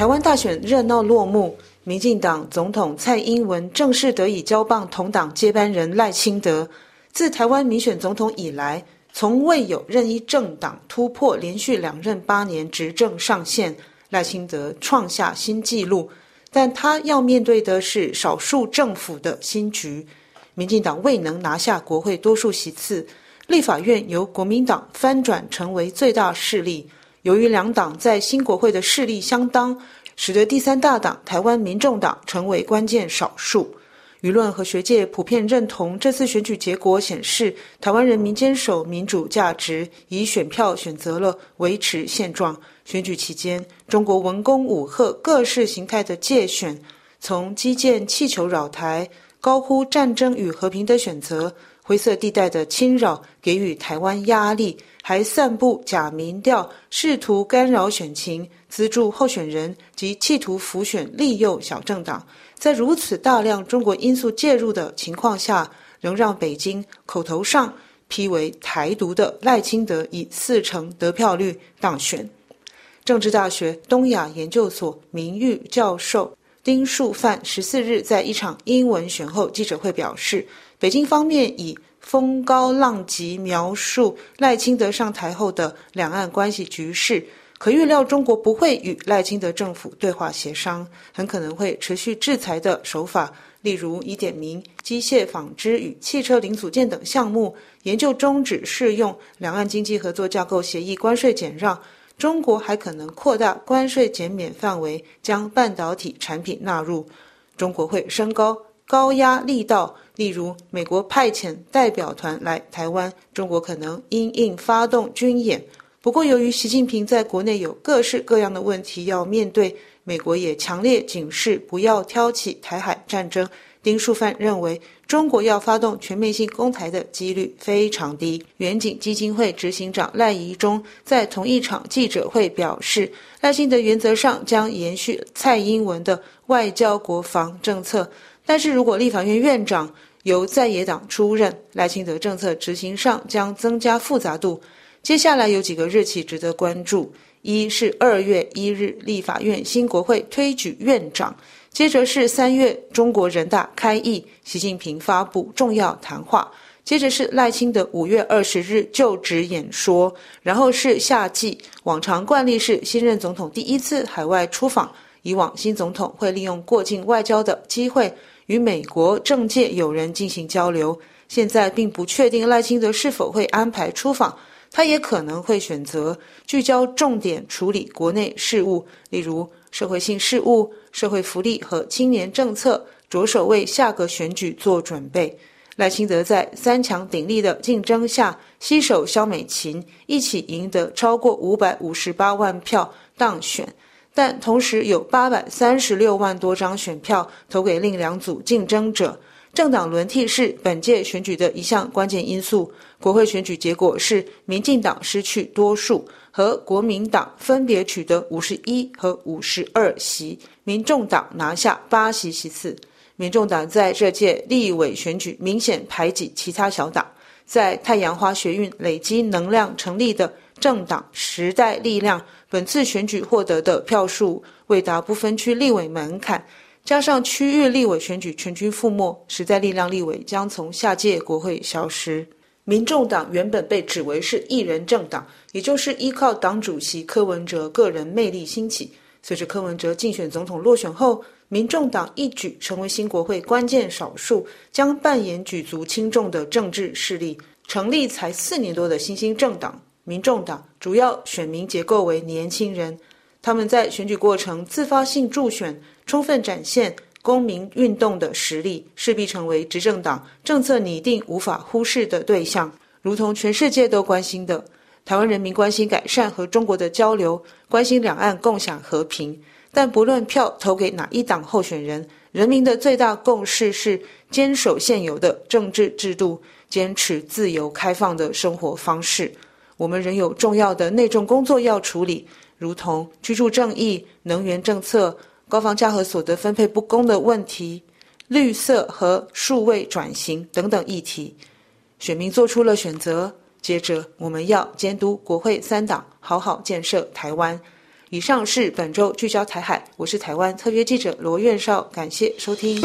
台湾大选热闹落幕，民进党总统蔡英文正式得以交棒同党接班人赖清德。自台湾民选总统以来，从未有任一政党突破连续两任八年执政上限，赖清德创下新纪录。但他要面对的是少数政府的新局，民进党未能拿下国会多数席次，立法院由国民党翻转成为最大势力。由于两党在新国会的势力相当，使得第三大党台湾民众党成为关键少数。舆论和学界普遍认同这次选举结果显示，台湾人民坚守民主价值，以选票选择了维持现状。选举期间，中国文攻武赫各式形态的介选，从基建气球扰台、高呼战争与和平的选择、灰色地带的侵扰，给予台湾压力，还散布假民调，试图干扰选情，资助候选人及企图浮选利诱小政党。在如此大量中国因素介入的情况下，仍让北京口头上批为台独的赖清德以四成得票率当选。政治大学东亚研究所名誉教授丁树范十四日在一场英文选后记者会表示，北京方面以风高浪急描述赖清德上台后的两岸关系局势。可预料，中国不会与赖清德政府对话协商，很可能会持续制裁的手法，例如以点名机械纺织与汽车零组件等项目研究终止适用两岸经济合作架构协议关税减让。中国还可能扩大关税减免范围，将半导体产品纳入。中国会升高高压力道，例如美国派遣代表团来台湾，中国可能因应发动军演。不过，由于习近平在国内有各式各样的问题要面对，美国也强烈警示不要挑起台海战争。丁树范认为，中国要发动全面性攻台的几率非常低。远景基金会执行长赖宜中在同一场记者会表示，赖清德原则上将延续蔡英文的外交国防政策，但是如果立法院院长由在野党出任，赖清德政策执行上将增加复杂度。接下来有几个日期值得关注：一是二月一日立法院新国会推举院长，接着是三月中国人大开议，习近平发布重要谈话，接着是赖清德五月二十日就职演说，然后是夏季，往常惯例是新任总统第一次海外出访，以往新总统会利用过境外交的机会与美国政界友人进行交流，现在并不确定赖清德是否会安排出访。他也可能会选择聚焦重点处理国内事务，例如社会性事务、社会福利和青年政策，着手为下个选举做准备。赖清德在三强鼎立的竞争下，携手萧美琴一起赢得超过五百五十八万票当选，但同时有八百三十六万多张选票投给另两组竞争者。政党轮替是本届选举的一项关键因素。国会选举结果是，民进党失去多数，和国民党分别取得五十一和五十二席，民众党拿下八席席次。民众党在这届立委选举明显排挤其他小党，在太阳花学运累积能量成立的政党时代力量，本次选举获得的票数未达不分区立委门槛。加上区域立委选举全军覆没，时代力量立委将从下届国会消失。民众党原本被指为是一人政党，也就是依靠党主席柯文哲个人魅力兴起。随着柯文哲竞选总统落选后，民众党一举成为新国会关键少数，将扮演举足轻重的政治势力。成立才四年多的新兴政党民众党，主要选民结构为年轻人。他们在选举过程自发性助选，充分展现公民运动的实力，势必成为执政党政策拟定无法忽视的对象。如同全世界都关心的，台湾人民关心改善和中国的交流，关心两岸共享和平。但不论票投给哪一党候选人，人民的最大共识是坚守现有的政治制度，坚持自由开放的生活方式。我们仍有重要的内政工作要处理。如同居住正义、能源政策、高房价和所得分配不公的问题、绿色和数位转型等等议题，选民做出了选择。接着，我们要监督国会三党好好建设台湾，以上是本周聚焦台海，我是台湾特约记者罗院绍，感谢收听。